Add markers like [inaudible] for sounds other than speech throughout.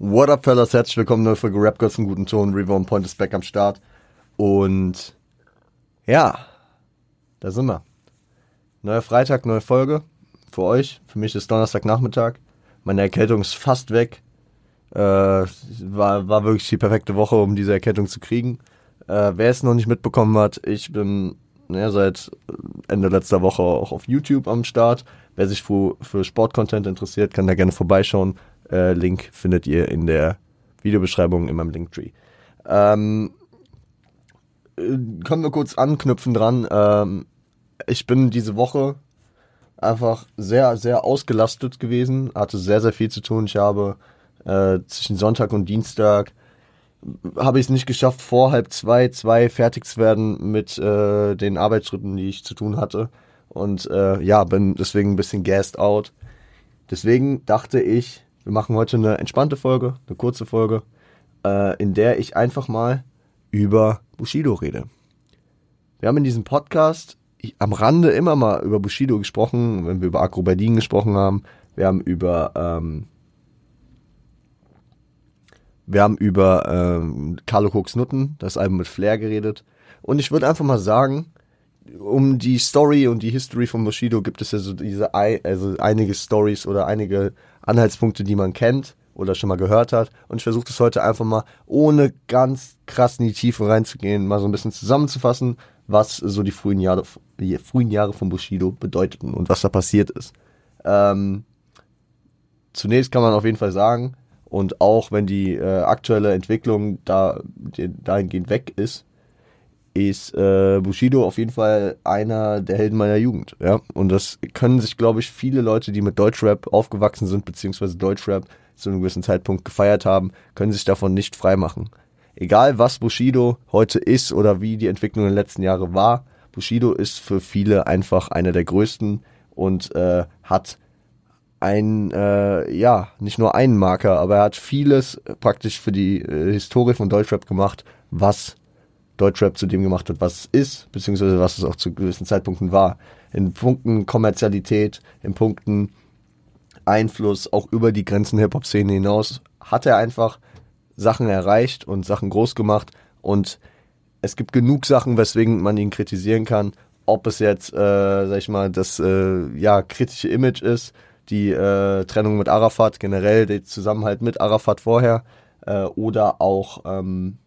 What up, fellas? Herzlich willkommen, neue Folge Rap Girls im guten Ton. Reborn Point ist back am Start. Und ja, da sind wir. Neuer Freitag, neue Folge. Für euch. Für mich ist Donnerstagnachmittag. Meine Erkältung ist fast weg. Äh, war, war wirklich die perfekte Woche, um diese Erkältung zu kriegen. Äh, wer es noch nicht mitbekommen hat, ich bin ja, seit Ende letzter Woche auch auf YouTube am Start. Wer sich für, für Sportcontent interessiert, kann da gerne vorbeischauen. Äh, Link findet ihr in der Videobeschreibung in meinem Linktree. Ähm, äh, können wir kurz anknüpfen dran. Ähm, ich bin diese Woche einfach sehr, sehr ausgelastet gewesen, hatte sehr, sehr viel zu tun. Ich habe äh, zwischen Sonntag und Dienstag habe ich es nicht geschafft, vor halb zwei, zwei fertig zu werden mit äh, den Arbeitsschritten, die ich zu tun hatte. Und äh, ja, bin deswegen ein bisschen gassed out. Deswegen dachte ich, wir machen heute eine entspannte Folge, eine kurze Folge, äh, in der ich einfach mal über Bushido rede. Wir haben in diesem Podcast am Rande immer mal über Bushido gesprochen, wenn wir über Agro Berlin gesprochen haben. Wir haben über ähm, wir haben über ähm, Carlo Cooks Nutten, das Album mit Flair geredet. Und ich würde einfach mal sagen, um die Story und die History von Bushido gibt es ja so diese, also einige Stories oder einige Anhaltspunkte, die man kennt oder schon mal gehört hat. Und ich versuche das heute einfach mal, ohne ganz krass in die Tiefe reinzugehen, mal so ein bisschen zusammenzufassen, was so die frühen Jahre, die frühen Jahre von Bushido bedeuteten und was da passiert ist. Ähm, zunächst kann man auf jeden Fall sagen, und auch wenn die äh, aktuelle Entwicklung da dahingehend weg ist, ist äh, Bushido auf jeden Fall einer der Helden meiner Jugend. Ja? Und das können sich, glaube ich, viele Leute, die mit Deutschrap aufgewachsen sind, beziehungsweise Deutschrap zu einem gewissen Zeitpunkt gefeiert haben, können sich davon nicht freimachen. Egal was Bushido heute ist oder wie die Entwicklung in den letzten Jahren war, Bushido ist für viele einfach einer der größten und äh, hat ein, äh, ja, nicht nur einen Marker, aber er hat vieles praktisch für die äh, Historie von Deutschrap gemacht, was Deutschrap zu dem gemacht hat, was es ist, beziehungsweise was es auch zu gewissen Zeitpunkten war. In Punkten Kommerzialität, in Punkten Einfluss, auch über die Grenzen Hip-Hop-Szene hinaus, hat er einfach Sachen erreicht und Sachen groß gemacht und es gibt genug Sachen, weswegen man ihn kritisieren kann, ob es jetzt, äh, sag ich mal, das äh, ja kritische Image ist, die äh, Trennung mit Arafat generell, der Zusammenhalt mit Arafat vorher äh, oder auch ähm,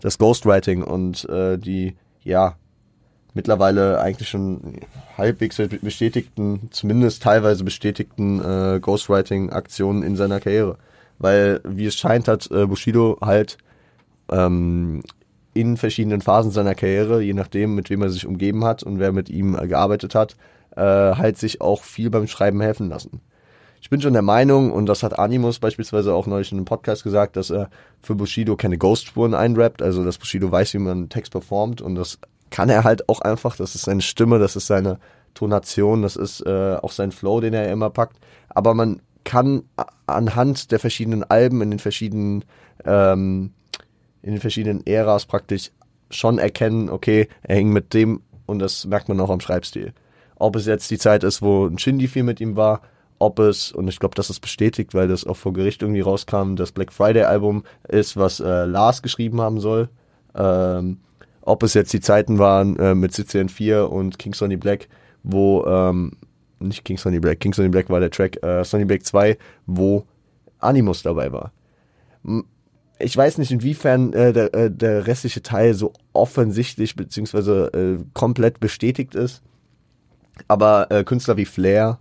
das Ghostwriting und äh, die, ja, mittlerweile eigentlich schon halbwegs bestätigten, zumindest teilweise bestätigten äh, Ghostwriting-Aktionen in seiner Karriere. Weil, wie es scheint, hat äh, Bushido halt ähm, in verschiedenen Phasen seiner Karriere, je nachdem, mit wem er sich umgeben hat und wer mit ihm äh, gearbeitet hat, äh, halt sich auch viel beim Schreiben helfen lassen ich bin schon der Meinung, und das hat Animus beispielsweise auch neulich in einem Podcast gesagt, dass er für Bushido keine Ghostspuren einrappt, also dass Bushido weiß, wie man einen Text performt und das kann er halt auch einfach, das ist seine Stimme, das ist seine Tonation, das ist äh, auch sein Flow, den er immer packt, aber man kann anhand der verschiedenen Alben in den verschiedenen ähm, in den verschiedenen Äras praktisch schon erkennen, okay, er hing mit dem und das merkt man auch am Schreibstil. Ob es jetzt die Zeit ist, wo ein Shindy viel mit ihm war, ob es, und ich glaube, das ist bestätigt, weil das auch vor Gericht irgendwie rauskam, das Black Friday Album ist, was äh, Lars geschrieben haben soll. Ähm, ob es jetzt die Zeiten waren äh, mit CCN 4 und King Sonny Black, wo, ähm, nicht King Sonny Black, King Sonny Black war der Track, äh, Sonny Black 2, wo Animus dabei war. Ich weiß nicht, inwiefern äh, der, äh, der restliche Teil so offensichtlich beziehungsweise äh, komplett bestätigt ist. Aber äh, Künstler wie Flair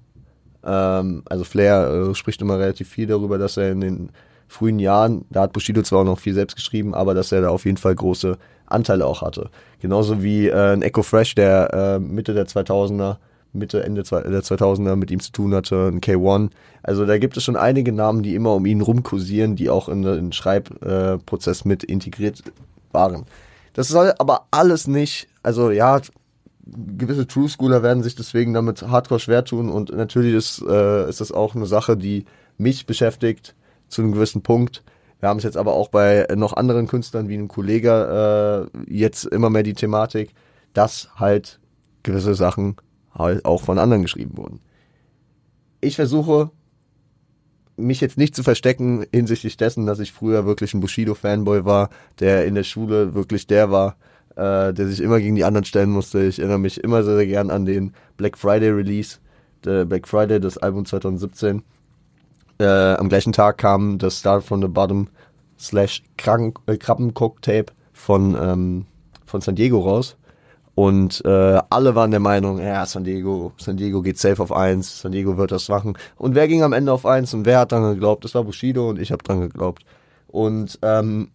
ähm, also Flair äh, spricht immer relativ viel darüber, dass er in den frühen Jahren, da hat Bushido zwar auch noch viel selbst geschrieben, aber dass er da auf jeden Fall große Anteile auch hatte. Genauso wie äh, ein Echo Fresh, der äh, Mitte der 2000er, Mitte, Ende der 2000er mit ihm zu tun hatte, ein K1. Also da gibt es schon einige Namen, die immer um ihn rumkursieren, die auch in den Schreibprozess mit integriert waren. Das soll aber alles nicht, also ja, gewisse True Schooler werden sich deswegen damit hardcore schwer tun und natürlich ist, äh, ist das auch eine Sache, die mich beschäftigt zu einem gewissen Punkt. Wir haben es jetzt aber auch bei noch anderen Künstlern wie einem Kollege äh, jetzt immer mehr die Thematik, dass halt gewisse Sachen halt auch von anderen geschrieben wurden. Ich versuche mich jetzt nicht zu verstecken hinsichtlich dessen, dass ich früher wirklich ein Bushido-Fanboy war, der in der Schule wirklich der war, äh, der sich immer gegen die anderen stellen musste. Ich erinnere mich immer sehr, sehr gern an den Black Friday Release, der Black Friday, das Album 2017. Äh, am gleichen Tag kam das Start from the Bottom slash äh, Krabbencock-Tape von, ähm, von San Diego raus. Und äh, alle waren der Meinung, ja, San Diego, San Diego geht safe auf 1, San Diego wird das machen. Und wer ging am Ende auf 1 und wer hat dran geglaubt? Das war Bushido und ich habe dran geglaubt. Und ähm,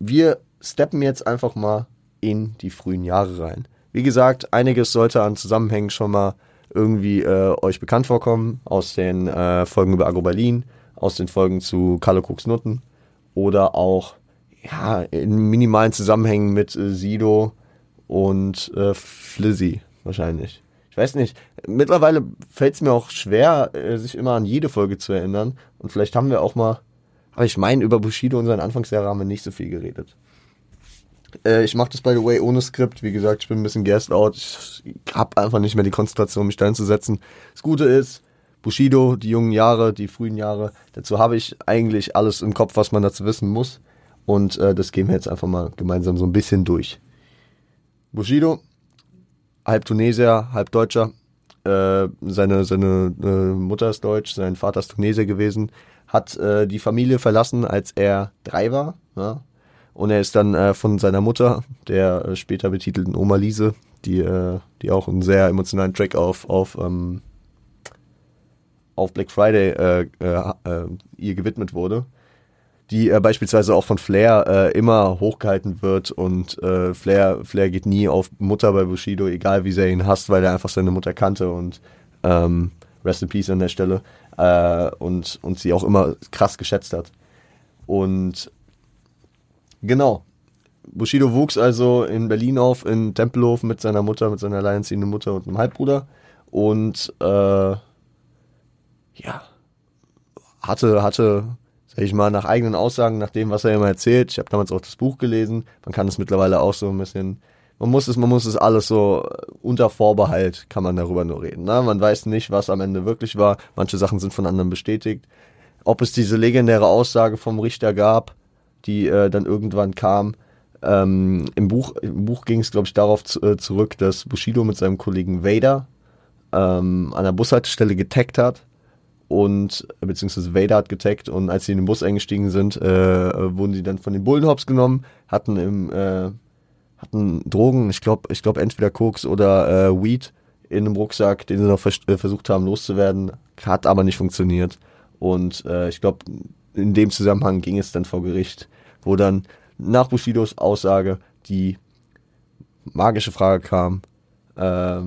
wir steppen jetzt einfach mal in die frühen Jahre rein. Wie gesagt, einiges sollte an Zusammenhängen schon mal irgendwie äh, euch bekannt vorkommen aus den äh, Folgen über Agro Berlin, aus den Folgen zu Carlo Cooks Nutten oder auch ja, in minimalen Zusammenhängen mit äh, Sido, und äh, Flizzy wahrscheinlich. Ich weiß nicht. Mittlerweile fällt es mir auch schwer, äh, sich immer an jede Folge zu erinnern. Und vielleicht haben wir auch mal. Aber ich meine, über Bushido und seinen Anfangsjahre haben wir nicht so viel geredet. Äh, ich mache das, by the way, ohne Skript. Wie gesagt, ich bin ein bisschen guest out. Ich habe einfach nicht mehr die Konzentration, mich da hinzusetzen. Das Gute ist, Bushido, die jungen Jahre, die frühen Jahre, dazu habe ich eigentlich alles im Kopf, was man dazu wissen muss. Und äh, das gehen wir jetzt einfach mal gemeinsam so ein bisschen durch. Bushido, halb Tunesier, halb Deutscher. Äh, seine seine äh, Mutter ist deutsch, sein Vater ist Tunesier gewesen. Hat äh, die Familie verlassen, als er drei war. Ja? Und er ist dann äh, von seiner Mutter, der äh, später betitelten Oma Lise, die, äh, die auch einen sehr emotionalen Track auf, auf, ähm, auf Black Friday äh, äh, äh, ihr gewidmet wurde die beispielsweise auch von Flair immer hochgehalten wird und Flair, Flair geht nie auf Mutter bei Bushido, egal wie sehr ihn hasst, weil er einfach seine Mutter kannte und ähm, Rest in Peace an der Stelle und, und sie auch immer krass geschätzt hat. Und genau, Bushido wuchs also in Berlin auf, in Tempelhof mit seiner Mutter, mit seiner alleinerziehenden Mutter und einem Halbbruder und äh, ja, hatte, hatte sag ich mal, nach eigenen Aussagen, nach dem, was er immer erzählt. Ich habe damals auch das Buch gelesen. Man kann es mittlerweile auch so ein bisschen, man muss es, man muss es alles so äh, unter Vorbehalt kann man darüber nur reden. Ne? Man weiß nicht, was am Ende wirklich war. Manche Sachen sind von anderen bestätigt. Ob es diese legendäre Aussage vom Richter gab, die äh, dann irgendwann kam. Ähm, Im Buch, im Buch ging es, glaube ich, darauf zu, äh, zurück, dass Bushido mit seinem Kollegen Vader ähm, an der Bushaltestelle getaggt hat und beziehungsweise Vader hat getaggt und als sie in den Bus eingestiegen sind, äh, wurden sie dann von den Bullenhops genommen, hatten im äh, hatten Drogen, ich glaube, ich glaube entweder Koks oder äh, Weed in einem Rucksack, den sie noch vers äh, versucht haben loszuwerden, hat aber nicht funktioniert und äh, ich glaube, in dem Zusammenhang ging es dann vor Gericht, wo dann nach Bushidos Aussage die magische Frage kam, äh,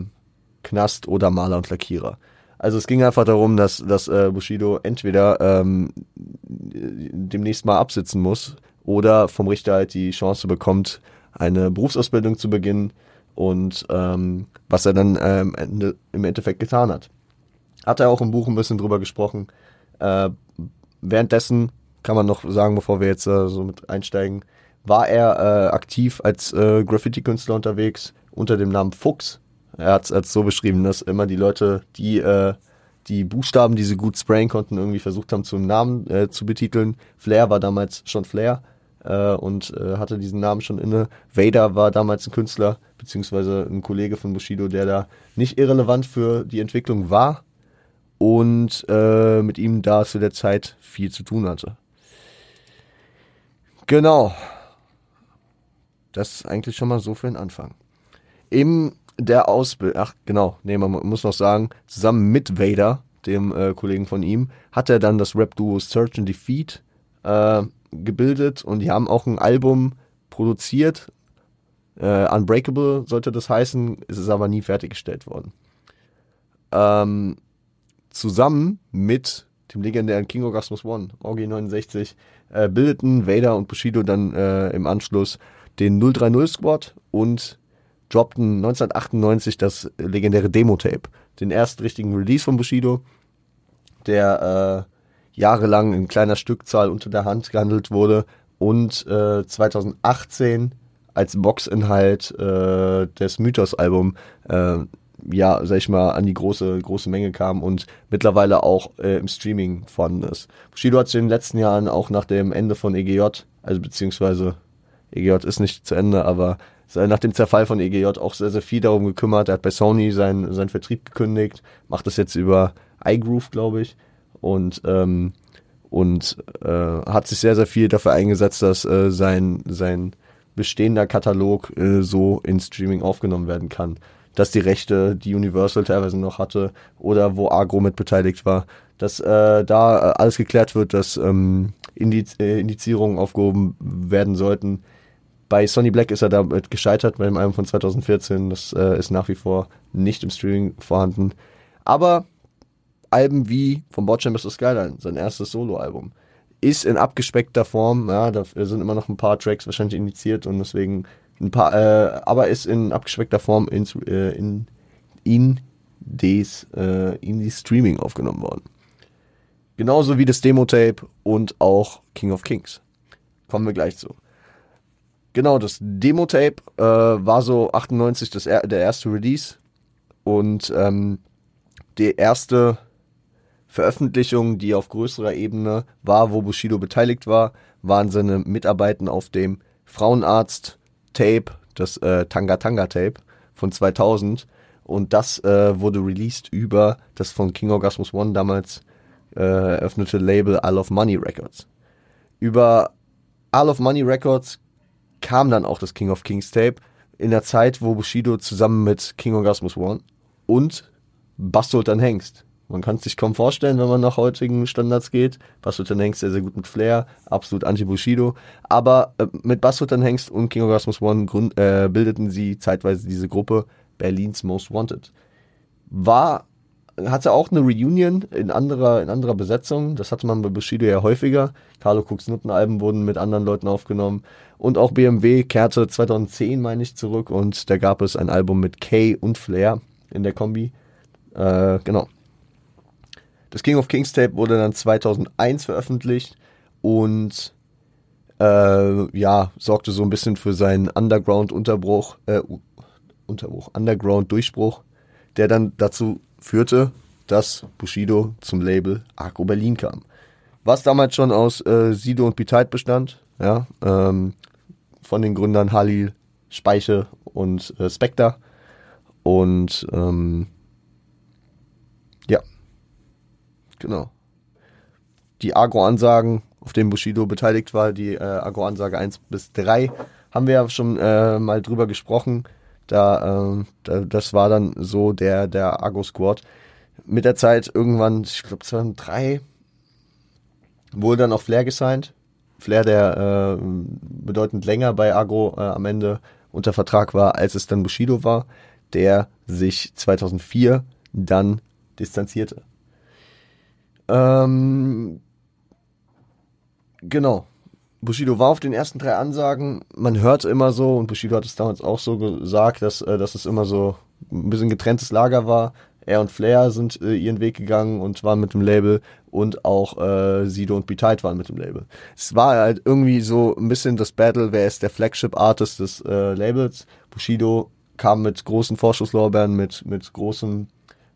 Knast oder Maler und Lackierer. Also es ging einfach darum, dass, dass äh, Bushido entweder ähm, demnächst mal absitzen muss oder vom Richter halt die Chance bekommt, eine Berufsausbildung zu beginnen und ähm, was er dann ähm, Ende, im Endeffekt getan hat. Hat er auch im Buch ein bisschen drüber gesprochen. Äh, währenddessen kann man noch sagen, bevor wir jetzt äh, so mit einsteigen, war er äh, aktiv als äh, Graffiti-Künstler unterwegs unter dem Namen Fuchs er hat es so beschrieben, dass immer die Leute, die äh, die Buchstaben, die sie gut sprayen konnten, irgendwie versucht haben, zum Namen äh, zu betiteln. Flair war damals schon Flair äh, und hatte diesen Namen schon inne. Vader war damals ein Künstler, beziehungsweise ein Kollege von Bushido, der da nicht irrelevant für die Entwicklung war und äh, mit ihm da zu der Zeit viel zu tun hatte. Genau. Das ist eigentlich schon mal so für den Anfang. Im der Ausbildung, ach genau, nee, man muss noch sagen, zusammen mit Vader, dem äh, Kollegen von ihm, hat er dann das Rap-Duo Search and Defeat äh, gebildet und die haben auch ein Album produziert. Äh, Unbreakable sollte das heißen, ist es aber nie fertiggestellt worden. Ähm, zusammen mit dem legendären King Orgasmus One, Orgi 69, äh, bildeten Vader und Bushido dann äh, im Anschluss den 030 Squad und droppten 1998 das legendäre Demo-Tape, den ersten richtigen Release von Bushido, der äh, jahrelang in kleiner Stückzahl unter der Hand gehandelt wurde und äh, 2018 als Boxinhalt äh, des Mythos-Album äh, ja, sag ich mal, an die große, große Menge kam und mittlerweile auch äh, im Streaming vorhanden ist. Bushido hat sich in den letzten Jahren auch nach dem Ende von EGJ, also beziehungsweise EGJ ist nicht zu Ende, aber nach dem Zerfall von EGJ auch sehr, sehr viel darum gekümmert. Er hat bei Sony seinen, seinen Vertrieb gekündigt, macht das jetzt über iGroove, glaube ich. Und, ähm, und äh, hat sich sehr, sehr viel dafür eingesetzt, dass äh, sein, sein bestehender Katalog äh, so in Streaming aufgenommen werden kann. Dass die Rechte, die Universal teilweise noch hatte oder wo Agro mit beteiligt war, dass äh, da äh, alles geklärt wird, dass ähm, Indiz äh, Indizierungen aufgehoben werden sollten bei Sonny Black ist er damit gescheitert, bei dem Album von 2014. Das äh, ist nach wie vor nicht im Streaming vorhanden. Aber Alben wie von Bot Chambers Skyline, sein erstes Soloalbum, ist in abgespeckter Form. Ja, da sind immer noch ein paar Tracks wahrscheinlich indiziert und deswegen ein paar, äh, aber ist in abgespeckter Form in, äh, in, in, des, äh, in die Streaming aufgenommen worden. Genauso wie das Demo-Tape und auch King of Kings. Kommen wir gleich zu. Genau, das Demo-Tape äh, war so 98 das, der erste Release und ähm, die erste Veröffentlichung, die auf größerer Ebene war, wo Bushido beteiligt war, waren seine Mitarbeiten auf dem Frauenarzt-Tape, das äh, Tanga Tanga Tape von 2000 und das äh, wurde released über das von King Orgasmus One damals äh, eröffnete Label Isle of Money Records. Über Isle of Money Records kam dann auch das King of Kings Tape in der Zeit, wo Bushido zusammen mit King Orgasmus One und Bass Sultan Hengst. Man kann es sich kaum vorstellen, wenn man nach heutigen Standards geht. Bass Sultan Hengst sehr, sehr gut mit Flair, absolut anti-Bushido. Aber äh, mit Bass Sultan Hengst und King Orgasmus One grund, äh, bildeten sie zeitweise diese Gruppe Berlins Most Wanted. War hatte auch eine Reunion in anderer, in anderer Besetzung. Das hatte man bei Bushido ja häufiger. Carlo Cooks Nuttenalben wurden mit anderen Leuten aufgenommen. Und auch BMW kehrte 2010, meine ich, zurück und da gab es ein Album mit Kay und Flair in der Kombi. Äh, genau. Das King of Kings Tape wurde dann 2001 veröffentlicht und äh, ja, sorgte so ein bisschen für seinen Underground-Unterbruch, äh, Unterbruch, Underground-Durchbruch, der dann dazu führte, dass Bushido zum Label Agro Berlin kam. Was damals schon aus äh, Sido und Bitite bestand, ja, ähm, von den Gründern Halil, Speiche und äh, Spectre. Und ähm, ja, genau. Die Agro-Ansagen, auf denen Bushido beteiligt war, die äh, Agro-Ansage 1 bis 3, haben wir ja schon äh, mal drüber gesprochen. Da, äh, da, das war dann so der, der Agro-Squad. Mit der Zeit irgendwann, ich glaube 2003, wurde dann auch Flair gesigned. Flair, der äh, bedeutend länger bei Agro äh, am Ende unter Vertrag war, als es dann Bushido war, der sich 2004 dann distanzierte. Ähm, genau. Bushido war auf den ersten drei Ansagen. Man hört immer so, und Bushido hat es damals auch so gesagt, dass, äh, dass es immer so ein bisschen getrenntes Lager war. Er und Flair sind äh, ihren Weg gegangen und waren mit dem Label und auch äh, Sido und Be-Tight waren mit dem Label. Es war halt irgendwie so ein bisschen das Battle, wer ist der Flagship-Artist des äh, Labels. Bushido kam mit großen Vorschusslorbeeren, mit, mit großem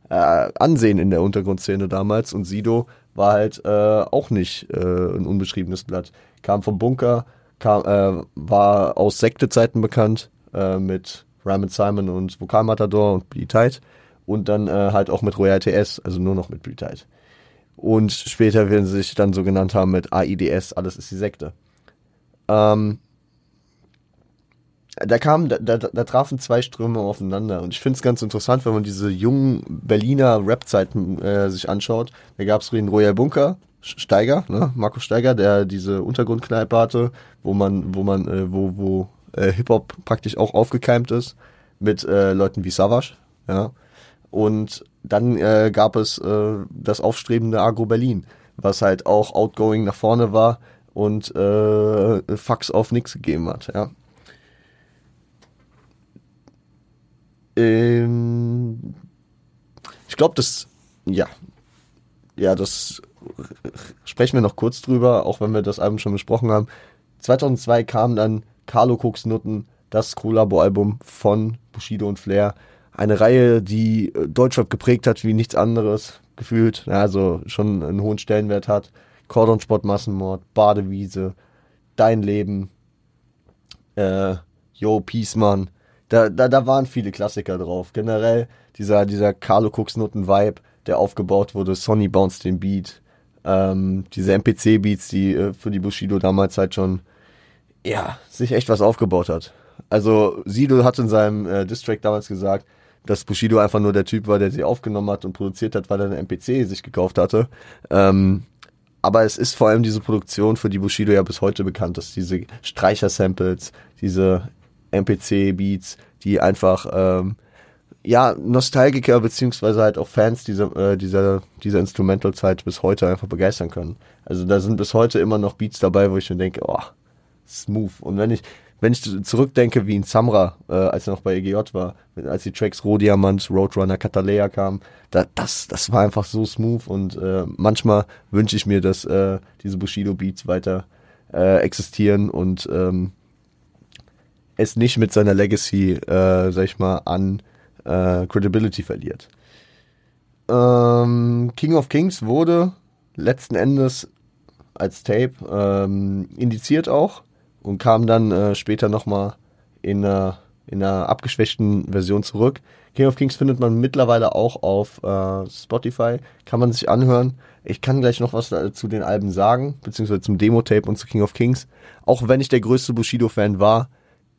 äh, Ansehen in der Untergrundszene damals und Sido war halt äh, auch nicht äh, ein unbeschriebenes Blatt. Kam vom Bunker, kam, äh, war aus Sektezeiten bekannt äh, mit Ramen Simon und Vokalmatador und Be-Tight und dann äh, halt auch mit Royal TS, also nur noch mit Blütheit. Und später werden sie sich dann so genannt haben mit AIDS, alles ist die Sekte. Ähm, da kamen, da, da, da trafen zwei Ströme aufeinander und ich finde es ganz interessant, wenn man diese jungen Berliner Rap-Zeiten äh, sich anschaut. Da gab es den Royal Bunker, Steiger, ne? Markus Steiger, der diese Untergrundkneipe hatte, wo man, wo man, äh, wo, wo äh, Hip-Hop praktisch auch aufgekeimt ist, mit äh, Leuten wie Savage, ja. Und dann äh, gab es äh, das aufstrebende Agro Berlin, was halt auch outgoing nach vorne war und äh, Fax auf nichts gegeben hat. Ja. Ähm, ich glaube, das, ja, ja, das sprechen wir noch kurz drüber, auch wenn wir das Album schon besprochen haben. 2002 kam dann Carlo Cooks Nutten, das Collabo-Album von Bushido und Flair eine Reihe, die äh, Deutschrap geprägt hat wie nichts anderes gefühlt, also schon einen hohen Stellenwert hat. Cordon Sport Massenmord, Badewiese, Dein Leben, äh, Yo, Peaceman. Da, da, da waren viele Klassiker drauf. Generell dieser, dieser Carlo Cooks Noten Vibe, der aufgebaut wurde, Sonny Bounce den Beat, ähm, diese MPC-Beats, die äh, für die Bushido damals halt schon, ja, sich echt was aufgebaut hat. Also Sido hat in seinem äh, Distrack damals gesagt, dass Bushido einfach nur der Typ war, der sie aufgenommen hat und produziert hat, weil er eine MPC sich gekauft hatte. Ähm, aber es ist vor allem diese Produktion, für die Bushido ja bis heute bekannt ist. Diese Streicher-Samples, diese MPC-Beats, die einfach ähm, ja Nostalgiker beziehungsweise halt auch Fans dieser äh, dieser dieser Instrumental-Zeit bis heute einfach begeistern können. Also da sind bis heute immer noch Beats dabei, wo ich mir denke, oh, smooth. Und wenn ich wenn ich zurückdenke, wie in Samra, äh, als er noch bei EGJ war, als die Tracks Rohdiamant, Roadrunner, Catalea kamen, da, das, das war einfach so smooth und äh, manchmal wünsche ich mir, dass äh, diese Bushido-Beats weiter äh, existieren und ähm, es nicht mit seiner Legacy, äh, sag ich mal, an äh, Credibility verliert. Ähm, King of Kings wurde letzten Endes als Tape ähm, indiziert auch und kam dann äh, später nochmal in einer, in einer abgeschwächten Version zurück. King of Kings findet man mittlerweile auch auf äh, Spotify, kann man sich anhören. Ich kann gleich noch was zu den Alben sagen, beziehungsweise zum Demo-Tape und zu King of Kings. Auch wenn ich der größte Bushido-Fan war,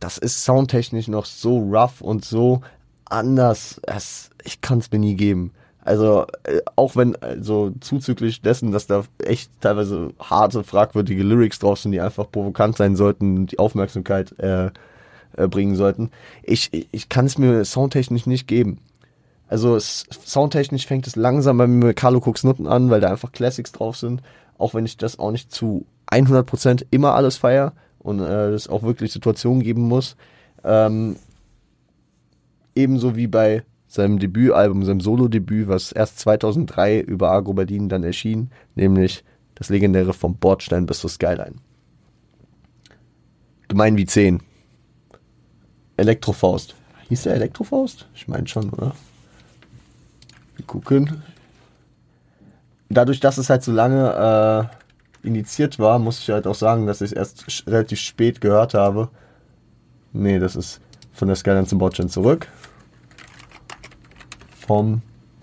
das ist soundtechnisch noch so rough und so anders. Es, ich kann es mir nie geben. Also äh, auch wenn also zuzüglich dessen, dass da echt teilweise harte, fragwürdige Lyrics drauf sind, die einfach provokant sein sollten, die Aufmerksamkeit äh, äh, bringen sollten, ich, ich kann es mir soundtechnisch nicht geben. Also es, soundtechnisch fängt es langsam bei mir Carlo Cooks Nutten an, weil da einfach Classics drauf sind, auch wenn ich das auch nicht zu 100% immer alles feier und äh, es auch wirklich Situationen geben muss. Ähm, ebenso wie bei seinem Debütalbum, seinem Solo-Debüt, was erst 2003 über Agro Berlin dann erschien, nämlich das legendäre vom Bordstein bis zur Skyline. Gemein wie 10. Elektrofaust. Hieß der Elektrofaust? Ich meine schon, oder? Wir gucken. Dadurch, dass es halt so lange äh, initiiert war, muss ich halt auch sagen, dass ich es erst relativ spät gehört habe. Nee, das ist von der Skyline zum Bordstein zurück vom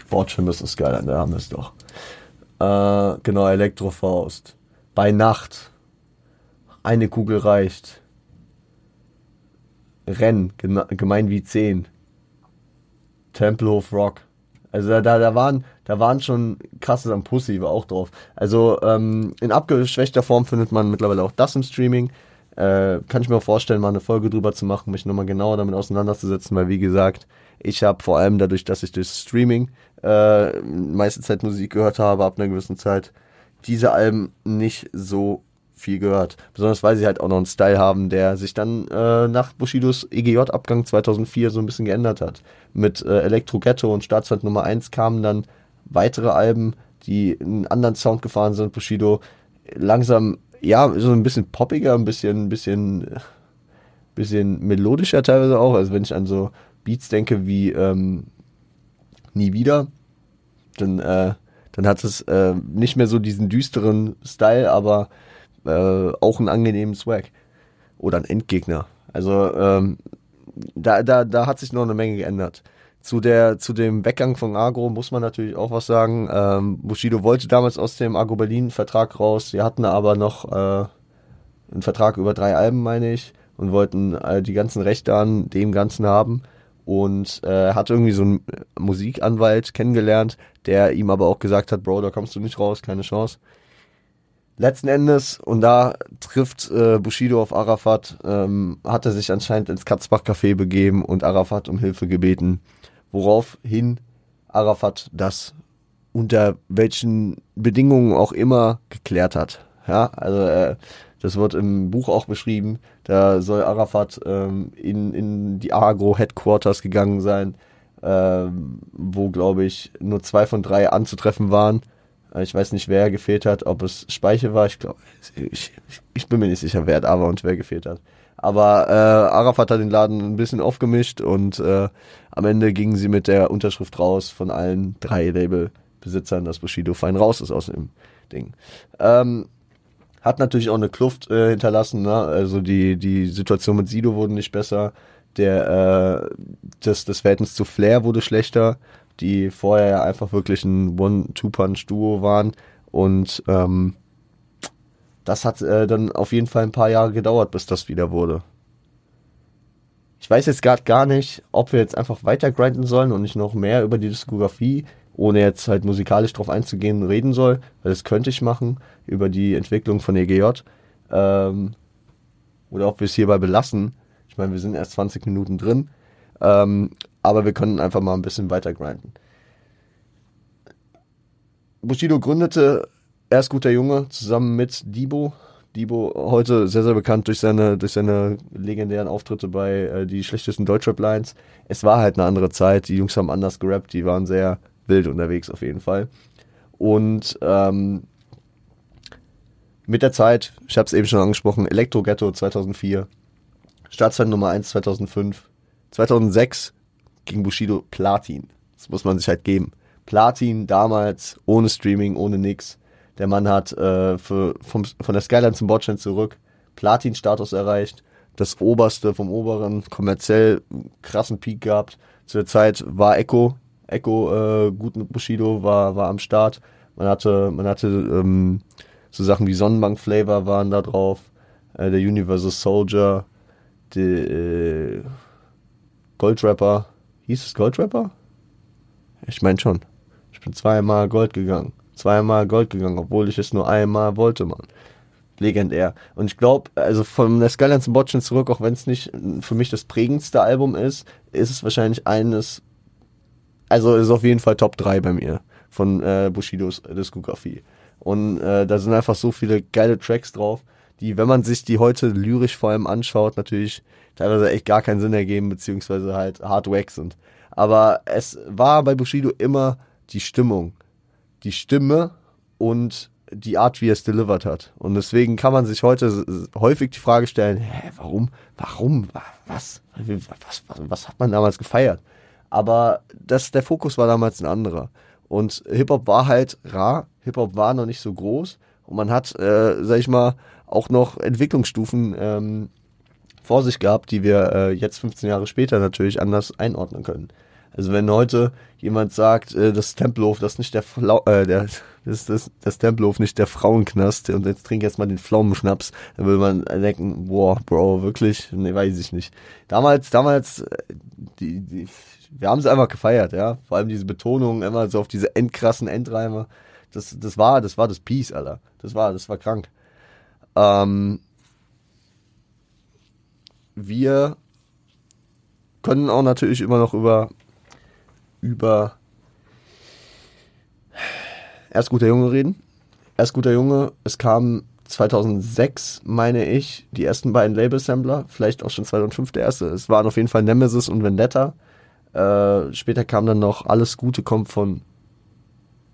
Bordschirm ist das geil, da haben wir es doch. Äh, genau, Elektrofaust. Bei Nacht. Eine Kugel reicht. Renn, gemein wie 10. Tempelhof Rock. Also da, da, waren, da waren schon krasses am Pussy, war auch drauf. Also ähm, in abgeschwächter Form findet man mittlerweile auch das im Streaming. Äh, kann ich mir auch vorstellen, mal eine Folge drüber zu machen, mich nochmal genauer damit auseinanderzusetzen, weil wie gesagt, ich habe vor allem dadurch, dass ich durch Streaming äh, meiste Zeit Musik gehört habe, ab einer gewissen Zeit, diese Alben nicht so viel gehört. Besonders weil sie halt auch noch einen Style haben, der sich dann äh, nach Bushidos EGJ-Abgang 2004 so ein bisschen geändert hat. Mit äh, Elektro Ghetto und Staatsfeind Nummer 1 kamen dann weitere Alben, die einen anderen Sound gefahren sind. Bushido langsam, ja, so ein bisschen poppiger, ein bisschen, ein bisschen, bisschen melodischer teilweise auch. Also wenn ich an so Beats denke wie ähm, Nie wieder, dann, äh, dann hat es äh, nicht mehr so diesen düsteren Style, aber äh, auch einen angenehmen Swag. Oder ein Endgegner. Also ähm, da, da, da hat sich noch eine Menge geändert. Zu, der, zu dem Weggang von Agro muss man natürlich auch was sagen. Ähm, Bushido wollte damals aus dem Agro Berlin Vertrag raus. Sie hatten aber noch äh, einen Vertrag über drei Alben, meine ich, und wollten äh, die ganzen Rechte an dem Ganzen haben und äh, hat irgendwie so einen Musikanwalt kennengelernt, der ihm aber auch gesagt hat, Bro, da kommst du nicht raus, keine Chance. Letzten Endes, und da trifft äh, Bushido auf Arafat, ähm, hat er sich anscheinend ins Katzbach-Café begeben und Arafat um Hilfe gebeten, woraufhin Arafat das unter welchen Bedingungen auch immer geklärt hat. Ja, also äh, das wird im Buch auch beschrieben. Da soll Arafat ähm, in, in die Agro-Headquarters gegangen sein, ähm, wo, glaube ich, nur zwei von drei anzutreffen waren. Äh, ich weiß nicht, wer gefehlt hat, ob es Speiche war. Ich glaube, ich, ich, bin mir nicht sicher, wer aber und wer gefehlt hat. Aber äh, Arafat hat den Laden ein bisschen aufgemischt und äh, am Ende gingen sie mit der Unterschrift raus von allen drei Labelbesitzern, dass Bushido fein raus ist aus dem Ding. Ähm, hat natürlich auch eine Kluft äh, hinterlassen, ne? also die, die Situation mit Sido wurde nicht besser, der, äh, das, das Verhältnis zu Flair wurde schlechter, die vorher ja einfach wirklich ein One-Two-Punch-Duo waren und ähm, das hat äh, dann auf jeden Fall ein paar Jahre gedauert, bis das wieder wurde. Ich weiß jetzt gerade gar nicht, ob wir jetzt einfach weiter grinden sollen und nicht noch mehr über die Diskografie, ohne jetzt halt musikalisch drauf einzugehen, reden soll, weil das könnte ich machen, über die Entwicklung von EGJ. Ähm, oder ob wir es hierbei belassen. Ich meine, wir sind erst 20 Minuten drin, ähm, aber wir können einfach mal ein bisschen weiter grinden. Bushido gründete erst guter Junge zusammen mit Debo. Debo heute sehr, sehr bekannt durch seine, durch seine legendären Auftritte bei äh, die schlechtesten Deutschrap-Lines. Es war halt eine andere Zeit. Die Jungs haben anders gerappt. Die waren sehr wild unterwegs auf jeden Fall. Und ähm, mit der Zeit, ich habe es eben schon angesprochen, Elektro Ghetto 2004, Startzeit Nummer 1 2005, 2006 ging Bushido Platin. Das muss man sich halt geben. Platin damals, ohne Streaming, ohne nix. Der Mann hat äh, für, vom, von der Skyline zum Bordstein zurück Platin-Status erreicht. Das oberste vom oberen, kommerziell krassen Peak gehabt. Zu der Zeit war Echo, Echo äh, gut mit Bushido, war, war am Start. Man hatte, man hatte ähm, so Sachen wie Sonnenbank Flavor waren da drauf. Äh, der Universal Soldier, die äh, Goldrapper. Hieß es Goldrapper? Ich meine schon. Ich bin zweimal Gold gegangen zweimal Gold gegangen, obwohl ich es nur einmal wollte, Mann. Legendär. Und ich glaube, also von der Skyline zum Botchen zurück, auch wenn es nicht für mich das prägendste Album ist, ist es wahrscheinlich eines, also ist auf jeden Fall Top 3 bei mir von äh, Bushidos Diskografie. Und äh, da sind einfach so viele geile Tracks drauf, die, wenn man sich die heute lyrisch vor allem anschaut, natürlich teilweise echt gar keinen Sinn ergeben, beziehungsweise halt hard wack sind. Aber es war bei Bushido immer die Stimmung die Stimme und die Art, wie er es delivered hat. Und deswegen kann man sich heute häufig die Frage stellen, hä, warum, warum, was, was, was, was hat man damals gefeiert? Aber das, der Fokus war damals ein anderer. Und Hip-Hop war halt rar, Hip-Hop war noch nicht so groß und man hat, äh, sag ich mal, auch noch Entwicklungsstufen ähm, vor sich gehabt, die wir äh, jetzt 15 Jahre später natürlich anders einordnen können. Also wenn heute jemand sagt, äh, das Tempelhof, das ist nicht der, Flau äh, der das, das, das Tempelhof nicht der Frauenknast und jetzt trink jetzt mal den Pflaumenschnaps, dann würde man denken, boah, Bro, wirklich? Nee, weiß ich nicht. Damals, damals, äh, die, die, wir haben es einfach gefeiert, ja. Vor allem diese Betonung immer so auf diese endkrassen Endreime. Das, das war, das war das Peace, Alter. Das war, das war krank. Ähm, wir können auch natürlich immer noch über über Erst guter Junge reden. Erst guter Junge, es kam 2006, meine ich, die ersten beiden Label-Sampler, vielleicht auch schon 2005 der erste. Es waren auf jeden Fall Nemesis und Vendetta. Äh, später kam dann noch Alles Gute kommt von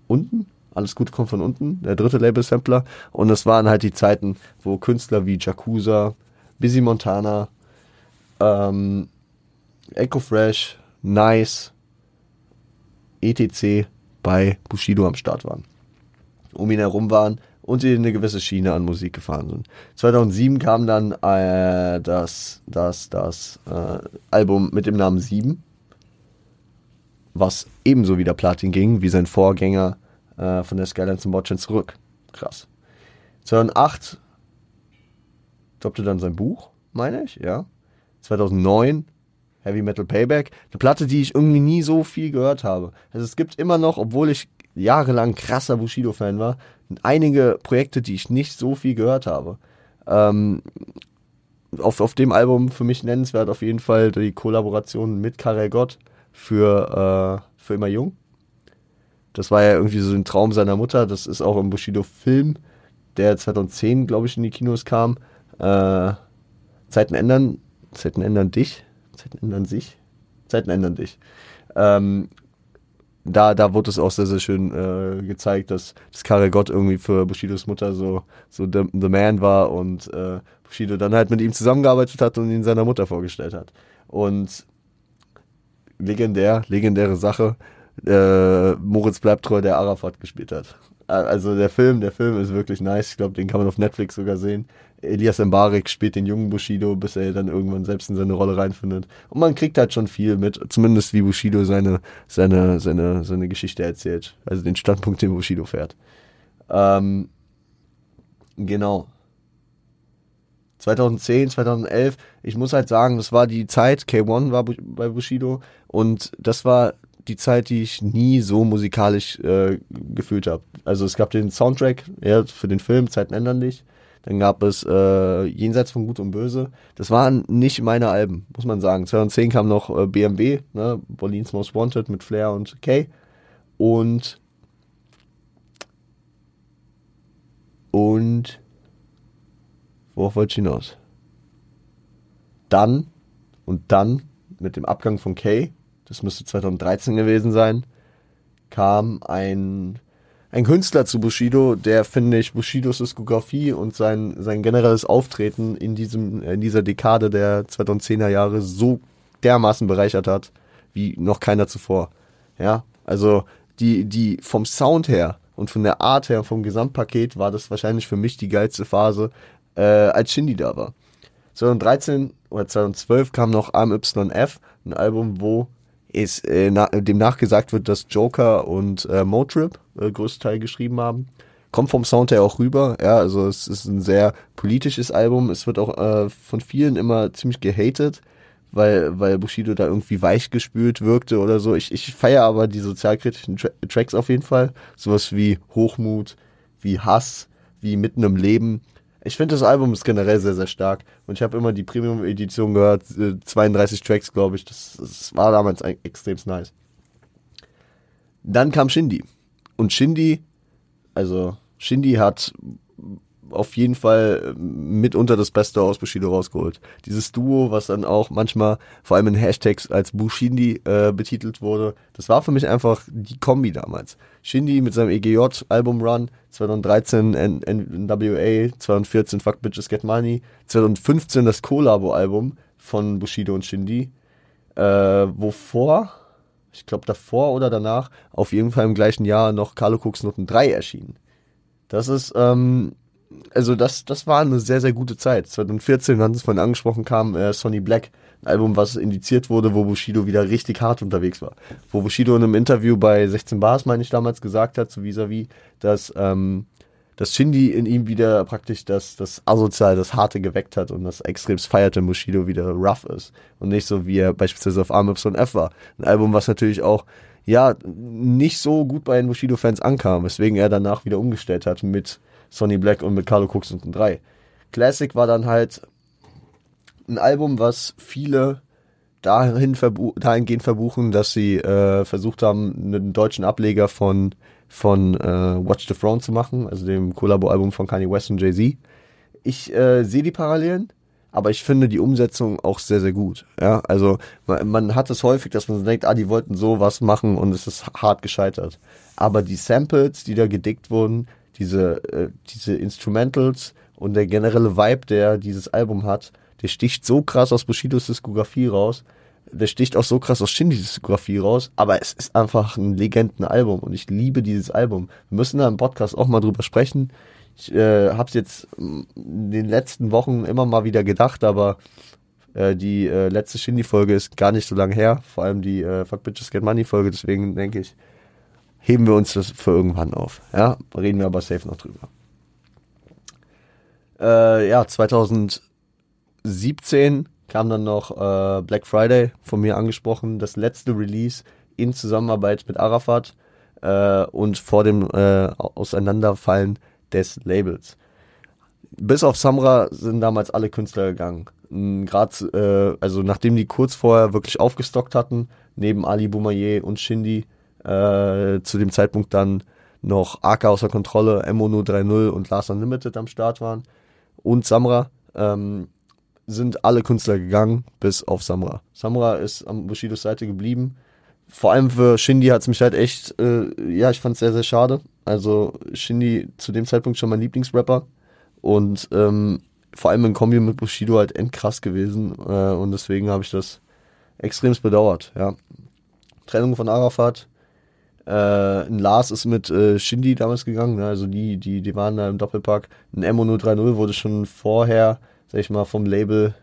unten. Alles Gute kommt von unten, der dritte Label-Sampler. Und es waren halt die Zeiten, wo Künstler wie Jakuza, Busy Montana, ähm, Echo Fresh, Nice, etc. bei Bushido am Start waren. Um ihn herum waren und sie eine gewisse Schiene an Musik gefahren sind. 2007 kam dann äh, das, das, das äh, Album mit dem Namen 7, was ebenso wieder Platin ging, wie sein Vorgänger äh, von der Skyline zum Botchen zurück. Krass. 2008 droppte dann sein Buch, meine ich, ja. 2009 Heavy Metal Payback. Eine Platte, die ich irgendwie nie so viel gehört habe. Also es gibt immer noch, obwohl ich jahrelang krasser Bushido-Fan war, einige Projekte, die ich nicht so viel gehört habe. Ähm, auf, auf dem Album für mich nennenswert auf jeden Fall die Kollaboration mit Karel Gott für, äh, für immer jung. Das war ja irgendwie so ein Traum seiner Mutter. Das ist auch im Bushido-Film, der 2010, glaube ich, in die Kinos kam. Äh, Zeiten ändern, Zeiten ändern dich. Zeiten ändern sich. Zeiten ändern dich. Ähm, da, da wurde es auch sehr, sehr schön äh, gezeigt, dass, dass Karel Gott irgendwie für Bushidos Mutter so, so the, the man war und äh, Bushido dann halt mit ihm zusammengearbeitet hat und ihn seiner Mutter vorgestellt hat. Und legendär, legendäre Sache, äh, Moritz bleibt treu, der Arafat gespielt hat. Also der Film, der Film ist wirklich nice. Ich glaube, den kann man auf Netflix sogar sehen. Elias Mbarek spielt den jungen Bushido, bis er dann irgendwann selbst in seine Rolle reinfindet. Und man kriegt halt schon viel mit, zumindest wie Bushido seine, seine, seine, seine Geschichte erzählt. Also den Standpunkt, den Bushido fährt. Ähm, genau. 2010, 2011, ich muss halt sagen, das war die Zeit, K1 war bei Bushido und das war die Zeit, die ich nie so musikalisch äh, gefühlt habe. Also es gab den Soundtrack ja, für den Film Zeiten ändern dich. Dann gab es äh, Jenseits von Gut und Böse. Das waren nicht meine Alben, muss man sagen. 2010 kam noch äh, BMW, ne? Berlin's Most Wanted mit Flair und Kay. Und und worauf wollte ich hinaus? Dann und dann mit dem Abgang von Kay, das müsste 2013 gewesen sein, kam ein ein Künstler zu Bushido, der finde ich Bushidos Diskografie und sein, sein generelles Auftreten in diesem, in dieser Dekade der 2010er Jahre so dermaßen bereichert hat, wie noch keiner zuvor. Ja, also die, die vom Sound her und von der Art her, vom Gesamtpaket war das wahrscheinlich für mich die geilste Phase, äh, als Shindy da war. 2013 oder 2012 kam noch AMYF, ein Album, wo ist, äh, na, dem nachgesagt wird, dass Joker und äh, Motrip äh, größten Teil geschrieben haben. Kommt vom Sound her auch rüber, ja, also es ist ein sehr politisches Album. Es wird auch äh, von vielen immer ziemlich gehatet, weil, weil Bushido da irgendwie weich gespült wirkte oder so. Ich, ich feiere aber die sozialkritischen Tra Tracks auf jeden Fall. Sowas wie Hochmut, wie Hass, wie Mitten im Leben. Ich finde, das Album ist generell sehr, sehr stark. Und ich habe immer die Premium-Edition gehört, 32 äh, Tracks, glaube ich. Das, das, war damals extrem nice. Dann kam Shindy. Und Shindy, also Shindy hat auf jeden Fall mitunter das Beste aus Bushido rausgeholt. Dieses Duo, was dann auch manchmal vor allem in Hashtags als Bushindi äh, betitelt wurde, das war für mich einfach die Kombi damals. Shindy mit seinem EGJ-Album-Run, 2013 N NWA, 2014 Fuck Bitches Get Money, 2015 das Collabo-Album von Bushido und Shindy, äh, wovor, ich glaube davor oder danach, auf jeden Fall im gleichen Jahr noch Carlo Cooks Noten 3 erschienen. Das ist, ähm, also das, das war eine sehr, sehr gute Zeit. 2014, wir hatten es vorhin angesprochen, kam äh, Sonny Black, ein Album, was indiziert wurde, wo Bushido wieder richtig hart unterwegs war. Wo Bushido in einem Interview bei 16 Bars, meine ich, damals gesagt hat, so vis-à-vis, dass, ähm, dass Shindy in ihm wieder praktisch das, das Asozial, das Harte geweckt hat und das extremst feierte Bushido wieder rough ist. Und nicht so, wie er beispielsweise auf Arm F war. Ein Album, was natürlich auch ja, nicht so gut bei den Bushido-Fans ankam, weswegen er danach wieder umgestellt hat mit Sonny Black und mit Carlo Cooks und 3. Classic war dann halt ein Album, was viele dahin verbu dahingehend verbuchen, dass sie äh, versucht haben, einen deutschen Ableger von, von äh, Watch the Throne zu machen, also dem Collabo-Album von Kanye West und Jay-Z. Ich äh, sehe die Parallelen, aber ich finde die Umsetzung auch sehr, sehr gut. Ja, also man, man hat es häufig, dass man denkt, ah, die wollten so was machen und es ist hart gescheitert. Aber die Samples, die da gedickt wurden, diese, äh, diese Instrumentals und der generelle Vibe, der dieses Album hat, der sticht so krass aus Bushidos Diskografie raus. Der sticht auch so krass aus Shindys Diskografie raus, aber es ist einfach ein Legendenalbum und ich liebe dieses Album. Wir müssen da im Podcast auch mal drüber sprechen. Ich äh, habe es jetzt in den letzten Wochen immer mal wieder gedacht, aber äh, die äh, letzte Shindy-Folge ist gar nicht so lange her, vor allem die äh, Fuck Bitches Get Money-Folge, deswegen denke ich, heben wir uns das für irgendwann auf. Ja, reden wir aber safe noch drüber. Äh, ja, 2017 kam dann noch äh, Black Friday von mir angesprochen, das letzte Release in Zusammenarbeit mit Arafat äh, und vor dem äh, Auseinanderfallen des Labels. Bis auf Samra sind damals alle Künstler gegangen. Gerade, äh, also nachdem die kurz vorher wirklich aufgestockt hatten, neben Ali Boumaier und Shindy, äh, zu dem Zeitpunkt dann noch AK außer Kontrolle, Mono 3.0 und Last Unlimited am Start waren und Samra, ähm, sind alle Künstler gegangen, bis auf Samra. Samra ist am Bushidos Seite geblieben, vor allem für Shindy hat es mich halt echt, äh, ja, ich fand es sehr, sehr schade. Also Shindy zu dem Zeitpunkt schon mein Lieblingsrapper und ähm, vor allem in Kombi mit Bushido halt endkrass gewesen äh, und deswegen habe ich das extremst bedauert, ja. Trennung von Arafat, äh, ein Lars ist mit äh, Shindy damals gegangen, ne? also die, die, die waren da im Doppelpack. Ein Mo 030 wurde schon vorher, sag ich mal, vom Label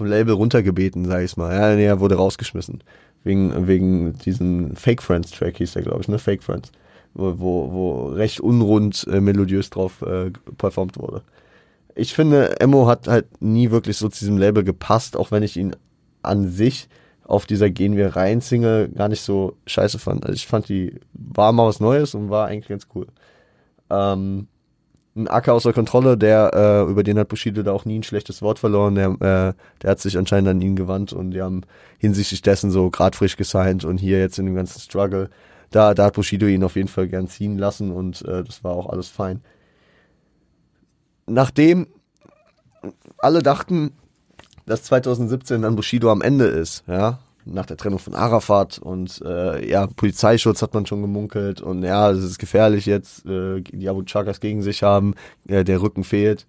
vom Label runtergebeten, sag ich mal. Ja, nee, er wurde rausgeschmissen. Wegen, wegen diesen Fake Friends Track hieß der, glaube ich, ne? Fake Friends. Wo, wo, wo recht unrund äh, melodiös drauf äh, performt wurde. Ich finde, Emo hat halt nie wirklich so zu diesem Label gepasst, auch wenn ich ihn an sich auf dieser Gehen wir rein Single gar nicht so scheiße fand. Also ich fand die, war mal was Neues und war eigentlich ganz cool. Ähm, ein Acker außer Kontrolle, der, äh, über den hat Bushido da auch nie ein schlechtes Wort verloren. Der, äh, der hat sich anscheinend an ihn gewandt und die haben hinsichtlich dessen so grad frisch gesigned und hier jetzt in dem ganzen Struggle, da, da hat Bushido ihn auf jeden Fall gern ziehen lassen und äh, das war auch alles fein. Nachdem alle dachten, dass 2017 dann Bushido am Ende ist, ja, nach der Trennung von Arafat und äh, ja, Polizeischutz hat man schon gemunkelt und ja, es ist gefährlich jetzt, äh, die Abu Chakas gegen sich haben, äh, der Rücken fehlt,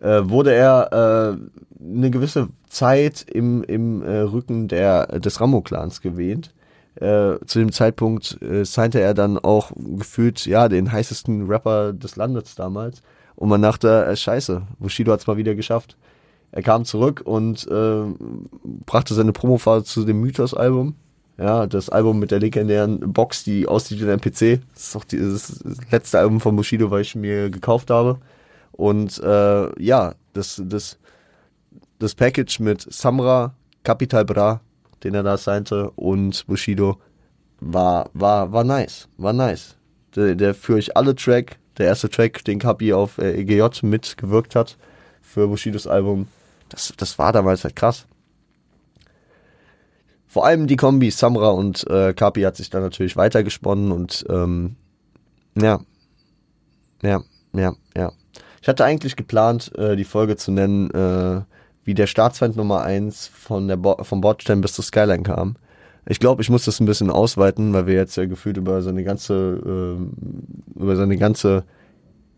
äh, wurde er äh, eine gewisse Zeit im, im äh, Rücken der, des Ramo-Clans gewähnt. Äh, zu dem Zeitpunkt äh, signte er dann auch gefühlt, ja, den heißesten Rapper des Landes damals. Und man dachte, äh, scheiße, Bushido hat's mal wieder geschafft. Er kam zurück und äh, brachte seine Promophase zu dem Mythos-Album. Ja, das Album mit der legendären Box, die aussieht wie ein PC. Das ist auch die, das letzte Album von Bushido, weil ich mir gekauft habe. Und äh, ja, das, das, das Package mit Samra, Capital Bra, den er da signte, und Bushido war, war, war nice. War nice. Der, der für euch alle Track, der erste Track, den Capi auf äh, EGJ mitgewirkt hat für Bushidos Album, das, das war damals halt krass. Vor allem die Kombi Samra und äh, Kapi hat sich dann natürlich weitergesponnen und ähm, ja, ja, ja, ja. Ich hatte eigentlich geplant, äh, die Folge zu nennen, äh, wie der Staatsfeind Nummer 1 von der Bo vom Bordstein bis zur Skyline kam. Ich glaube, ich muss das ein bisschen ausweiten, weil wir jetzt ja gefühlt über seine ganze, äh, über seine ganze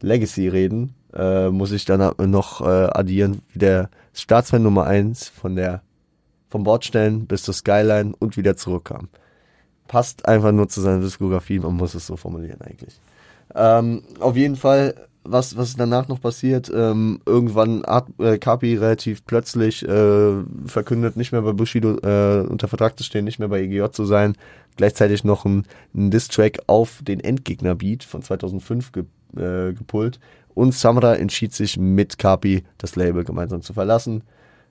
Legacy reden. Äh, muss ich dann noch äh, addieren, wie der Staatsfan Nummer 1 von der vom Bordstellen bis zur Skyline und wieder zurückkam. Passt einfach nur zu seiner Diskografie, man muss es so formulieren eigentlich. Ähm, auf jeden Fall, was, was danach noch passiert, ähm, irgendwann hat äh, Kapi relativ plötzlich äh, verkündet, nicht mehr bei Bushido äh, unter Vertrag zu stehen, nicht mehr bei EGJ zu sein. Gleichzeitig noch ein, ein Diss-Track auf den Endgegner-Beat von 2005 ge, äh, gepult und Samra entschied sich mit Kapi das Label gemeinsam zu verlassen.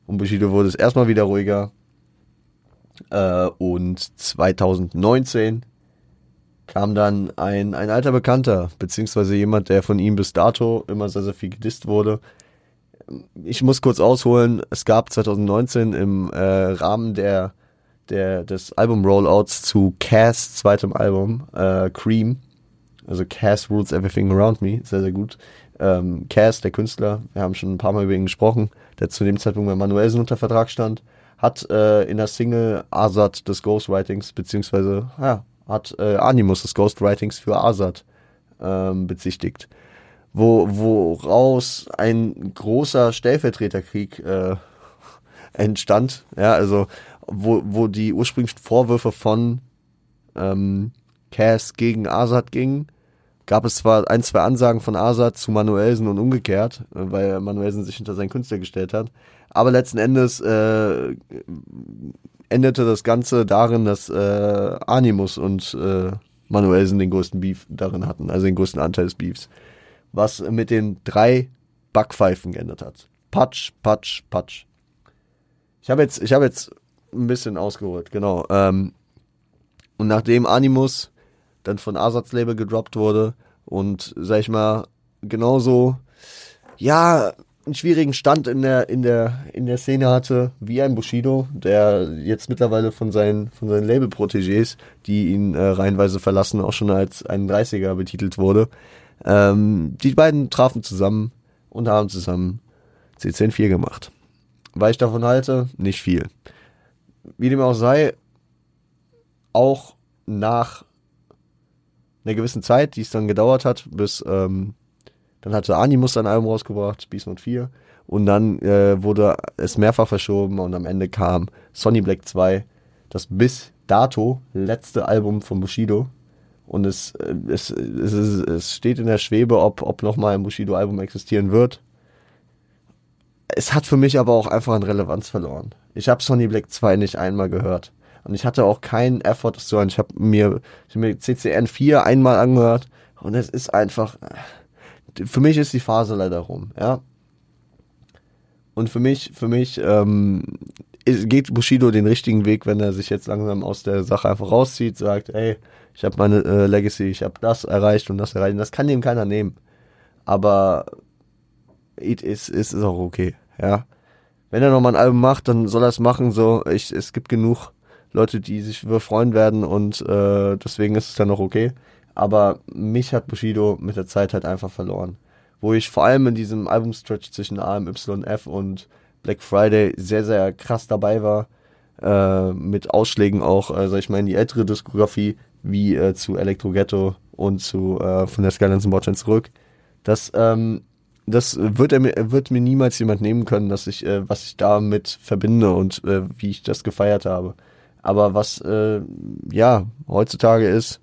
Und Bushido wurde es erstmal wieder ruhiger. Äh, und 2019 kam dann ein, ein alter Bekannter, beziehungsweise jemand, der von ihm bis dato immer sehr, sehr viel gedisst wurde. Ich muss kurz ausholen, es gab 2019 im äh, Rahmen der, der, des Album-Rollouts zu Cass zweitem Album, äh, Cream, also Cass Rules Everything Around Me, sehr, sehr gut, ähm, Cass, der Künstler, wir haben schon ein paar Mal über ihn gesprochen, der zu dem Zeitpunkt bei Manuelsen unter Vertrag stand, hat äh, in der Single Azad des Ghostwritings, beziehungsweise ja, hat äh, Animus des Ghostwritings für Azad ähm, bezichtigt. Wo, woraus ein großer Stellvertreterkrieg äh, [laughs] entstand. Ja, also wo, wo die ursprünglichen Vorwürfe von ähm, Cass gegen Azad gingen gab es zwar ein, zwei Ansagen von Asa zu Manuelsen und umgekehrt, weil Manuelsen sich hinter seinen Künstler gestellt hat. Aber letzten Endes äh, endete das Ganze darin, dass äh, Animus und äh, Manuelsen den größten Beef darin hatten, also den größten Anteil des Beefs. Was mit den drei Backpfeifen geändert hat. Patsch, Patsch, Patsch. Ich habe jetzt, ich habe jetzt ein bisschen ausgeholt, genau. Ähm, und nachdem Animus dann von Asats Label gedroppt wurde und sag ich mal genauso ja einen schwierigen Stand in der in der in der Szene hatte wie ein Bushido, der jetzt mittlerweile von seinen von seinen Label Protégés, die ihn äh, reihenweise verlassen, auch schon als 31er betitelt wurde. Ähm, die beiden trafen zusammen und haben zusammen C104 gemacht. Weil ich davon halte, nicht viel. Wie dem auch sei, auch nach einer gewissen Zeit, die es dann gedauert hat, bis ähm, dann hatte Animus ein Album rausgebracht, Beast Mode 4. Und dann äh, wurde es mehrfach verschoben und am Ende kam Sonny Black 2, das bis dato letzte Album von Bushido. Und es, äh, es, es, es steht in der Schwebe, ob, ob nochmal ein Bushido-Album existieren wird. Es hat für mich aber auch einfach an Relevanz verloren. Ich habe Sonny Black 2 nicht einmal gehört. Und ich hatte auch keinen Effort, das zu hören. Ich habe mir, hab mir CCN 4 einmal angehört und es ist einfach. Für mich ist die Phase leider rum, ja. Und für mich, für mich ähm, geht Bushido den richtigen Weg, wenn er sich jetzt langsam aus der Sache einfach rauszieht, sagt, ey, ich habe meine äh, Legacy, ich habe das erreicht und das erreicht. Das kann ihm keiner nehmen. Aber it is, ist auch okay, ja. Wenn er nochmal ein Album macht, dann soll er es machen. So, ich, es gibt genug Leute, die sich freuen werden und äh, deswegen ist es dann auch okay. Aber mich hat Bushido mit der Zeit halt einfach verloren. Wo ich vor allem in diesem Albumstretch zwischen AMYF und Black Friday sehr, sehr krass dabei war. Äh, mit Ausschlägen auch, äh, sag ich mal, in die ältere Diskografie, wie äh, zu Electro Ghetto und zu äh, von der Skylines Watchern zurück. Das, ähm, das wird, er mir, wird mir niemals jemand nehmen können, dass ich, äh, was ich damit verbinde und äh, wie ich das gefeiert habe. Aber was äh, ja heutzutage ist,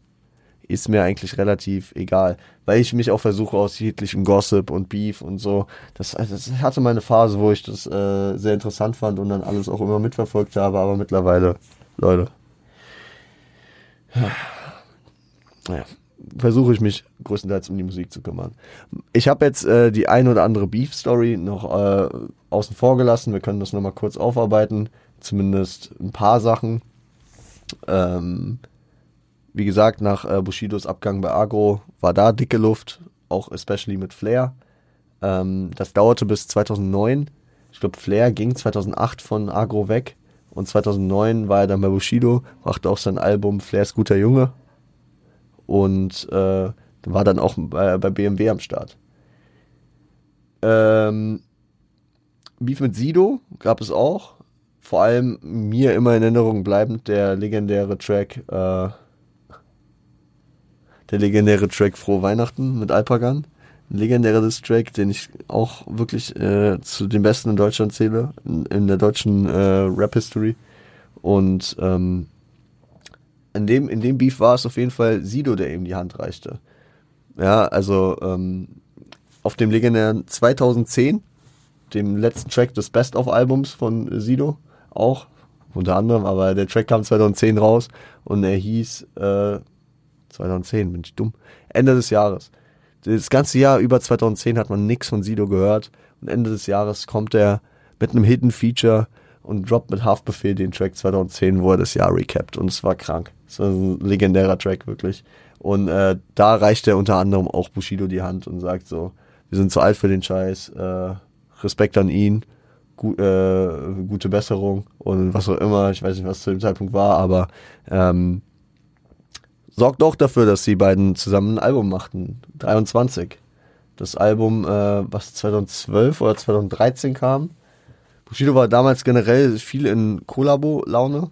ist mir eigentlich relativ egal, weil ich mich auch versuche aus jeglichem Gossip und Beef und so. Das, also das hatte meine Phase, wo ich das äh, sehr interessant fand und dann alles auch immer mitverfolgt habe, aber mittlerweile, Leute, ja, versuche ich mich größtenteils um die Musik zu kümmern. Ich habe jetzt äh, die ein oder andere Beef-Story noch äh, außen vor gelassen. Wir können das nochmal kurz aufarbeiten, zumindest ein paar Sachen. Ähm, wie gesagt, nach äh, Bushidos Abgang bei Agro war da dicke Luft, auch especially mit Flair. Ähm, das dauerte bis 2009. Ich glaube, Flair ging 2008 von Agro weg und 2009 war er dann bei Bushido, brachte auch sein Album Flairs guter Junge und äh, war dann auch bei, bei BMW am Start. Ähm, Beef mit Sido gab es auch vor allem mir immer in Erinnerung bleibend der legendäre Track, äh, der legendäre Track Frohe Weihnachten mit Alpagan. Ein legendäres Track, den ich auch wirklich äh, zu den besten in Deutschland zähle, in, in der deutschen äh, Rap-History. Und ähm, in, dem, in dem Beef war es auf jeden Fall Sido, der ihm die Hand reichte. Ja, also ähm, auf dem legendären 2010, dem letzten Track des Best-of-Albums von Sido, auch, unter anderem, aber der Track kam 2010 raus und er hieß äh, 2010, bin ich dumm, Ende des Jahres. Das ganze Jahr über 2010 hat man nichts von Sido gehört und Ende des Jahres kommt er mit einem Hidden Feature und droppt mit Haftbefehl den Track 2010, wo er das Jahr recapt und es war krank. Es war ein legendärer Track wirklich. Und äh, da reicht er unter anderem auch Bushido die Hand und sagt so, wir sind zu alt für den Scheiß, äh, Respekt an ihn gu äh, gute Besserung und was auch immer. Ich weiß nicht, was zu dem Zeitpunkt war, aber ähm, sorgt auch dafür, dass die beiden zusammen ein Album machten. 23. Das Album, äh, was 2012 oder 2013 kam. Bushido war damals generell viel in Kollabo-Laune.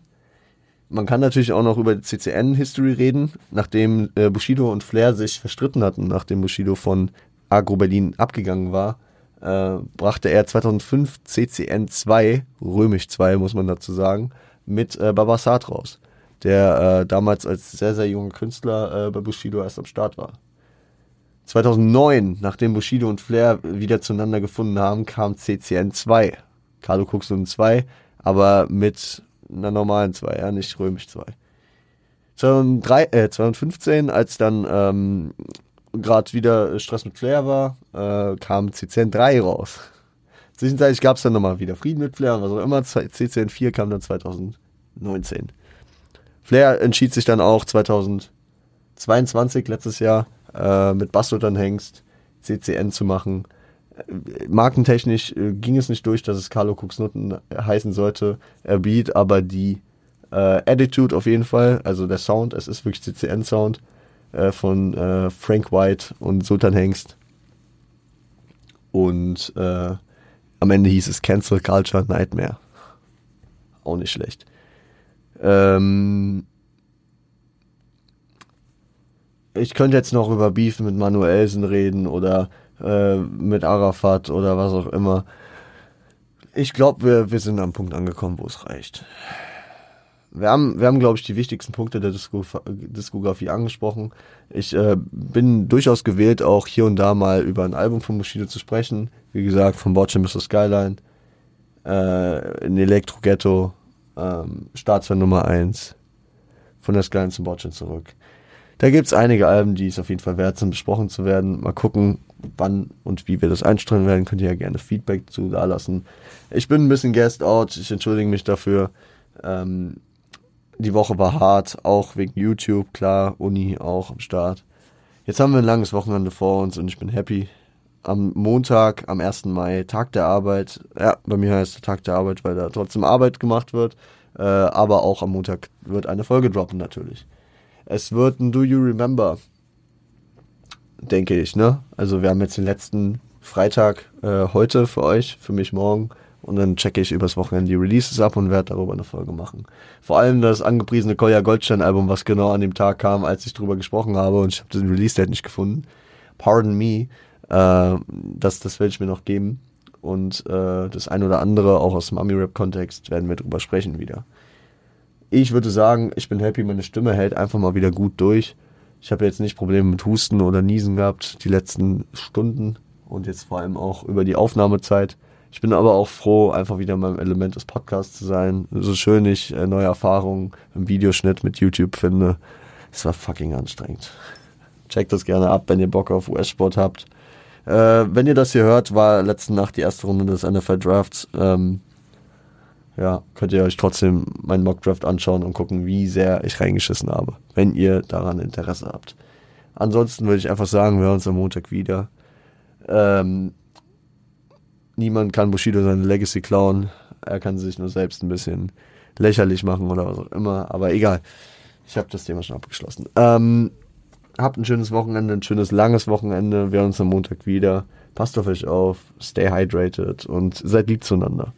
Man kann natürlich auch noch über die CCN-History reden, nachdem äh, Bushido und Flair sich verstritten hatten, nachdem Bushido von Agro Berlin abgegangen war äh, brachte er 2005 CCN 2, römisch 2 muss man dazu sagen, mit äh, Babasat raus, der äh, damals als sehr, sehr junger Künstler äh, bei Bushido erst am Start war. 2009, nachdem Bushido und Flair wieder zueinander gefunden haben, kam CCN 2, Carlo Cuxon 2, aber mit einer normalen 2, ja, nicht römisch 2. 2003, äh, 2015, als dann ähm, gerade wieder Stress mit Flair war, äh, kam CCN 3 raus. Zwischenzeitlich gab es dann nochmal wieder Frieden mit Flair und was auch immer. CCN 4 kam dann 2019. Flair entschied sich dann auch 2022, letztes Jahr, äh, mit Basto dann Hengst CCN zu machen. Äh, markentechnisch äh, ging es nicht durch, dass es Carlo Cooks Nutten heißen sollte. Er bietet aber die äh, Attitude auf jeden Fall, also der Sound, es ist wirklich CCN-Sound äh, von äh, Frank White und Sultan Hengst. Und äh, am Ende hieß es Cancel Culture Nightmare. Auch nicht schlecht. Ähm, ich könnte jetzt noch über Beef mit Manuelsen reden oder äh, mit Arafat oder was auch immer. Ich glaube, wir, wir sind am Punkt angekommen, wo es reicht. Wir haben, wir haben glaube ich, die wichtigsten Punkte der Diskografie angesprochen. Ich äh, bin durchaus gewählt, auch hier und da mal über ein Album von Bushido zu sprechen. Wie gesagt, von Bordschirm bis Skyline, äh, in Elektro Ghetto, ähm, Staatsfan Nummer 1, von der Skyline zum Bordschirm zurück. Da gibt's einige Alben, die es auf jeden Fall wert sind, besprochen zu werden. Mal gucken, wann und wie wir das einstellen werden. Könnt ihr ja gerne Feedback zu da lassen. Ich bin ein bisschen guest out. Ich entschuldige mich dafür. Ähm, die Woche war hart, auch wegen YouTube, klar, Uni auch am Start. Jetzt haben wir ein langes Wochenende vor uns und ich bin happy. Am Montag, am 1. Mai, Tag der Arbeit. Ja, bei mir heißt es Tag der Arbeit, weil da trotzdem Arbeit gemacht wird. Äh, aber auch am Montag wird eine Folge droppen natürlich. Es wird ein Do You Remember, denke ich, ne? Also wir haben jetzt den letzten Freitag äh, heute für euch, für mich morgen. Und dann checke ich übers Wochenende die Releases ab und werde darüber eine Folge machen. Vor allem das angepriesene Kolja Goldstein Album, was genau an dem Tag kam, als ich drüber gesprochen habe und ich habe den Release-Date nicht gefunden. Pardon Me, äh, das, das werde ich mir noch geben. Und äh, das ein oder andere, auch aus dem Ami-Rap-Kontext, werden wir drüber sprechen wieder ich würde sagen, ich bin happy, meine Stimme hält einfach mal wieder gut durch. Ich habe jetzt nicht Probleme mit Husten oder Niesen gehabt die letzten Stunden und jetzt vor allem auch über die Aufnahmezeit. Ich bin aber auch froh, einfach wieder in meinem Element des Podcasts zu sein. So schön ich äh, neue Erfahrungen im Videoschnitt mit YouTube finde. Es war fucking anstrengend. Checkt das gerne ab, wenn ihr Bock auf US-Sport habt. Äh, wenn ihr das hier hört, war letzte Nacht die erste Runde des NFL Drafts. Ähm, ja, könnt ihr euch trotzdem meinen Mockdraft anschauen und gucken, wie sehr ich reingeschissen habe, wenn ihr daran Interesse habt. Ansonsten würde ich einfach sagen, wir hören uns am Montag wieder. Ähm, niemand kann Bushido seine Legacy klauen. Er kann sich nur selbst ein bisschen lächerlich machen oder was auch immer. Aber egal. Ich habe das Thema schon abgeschlossen. Ähm, habt ein schönes Wochenende, ein schönes langes Wochenende. Wir hören uns am Montag wieder. Passt auf euch auf, stay hydrated und seid lieb zueinander.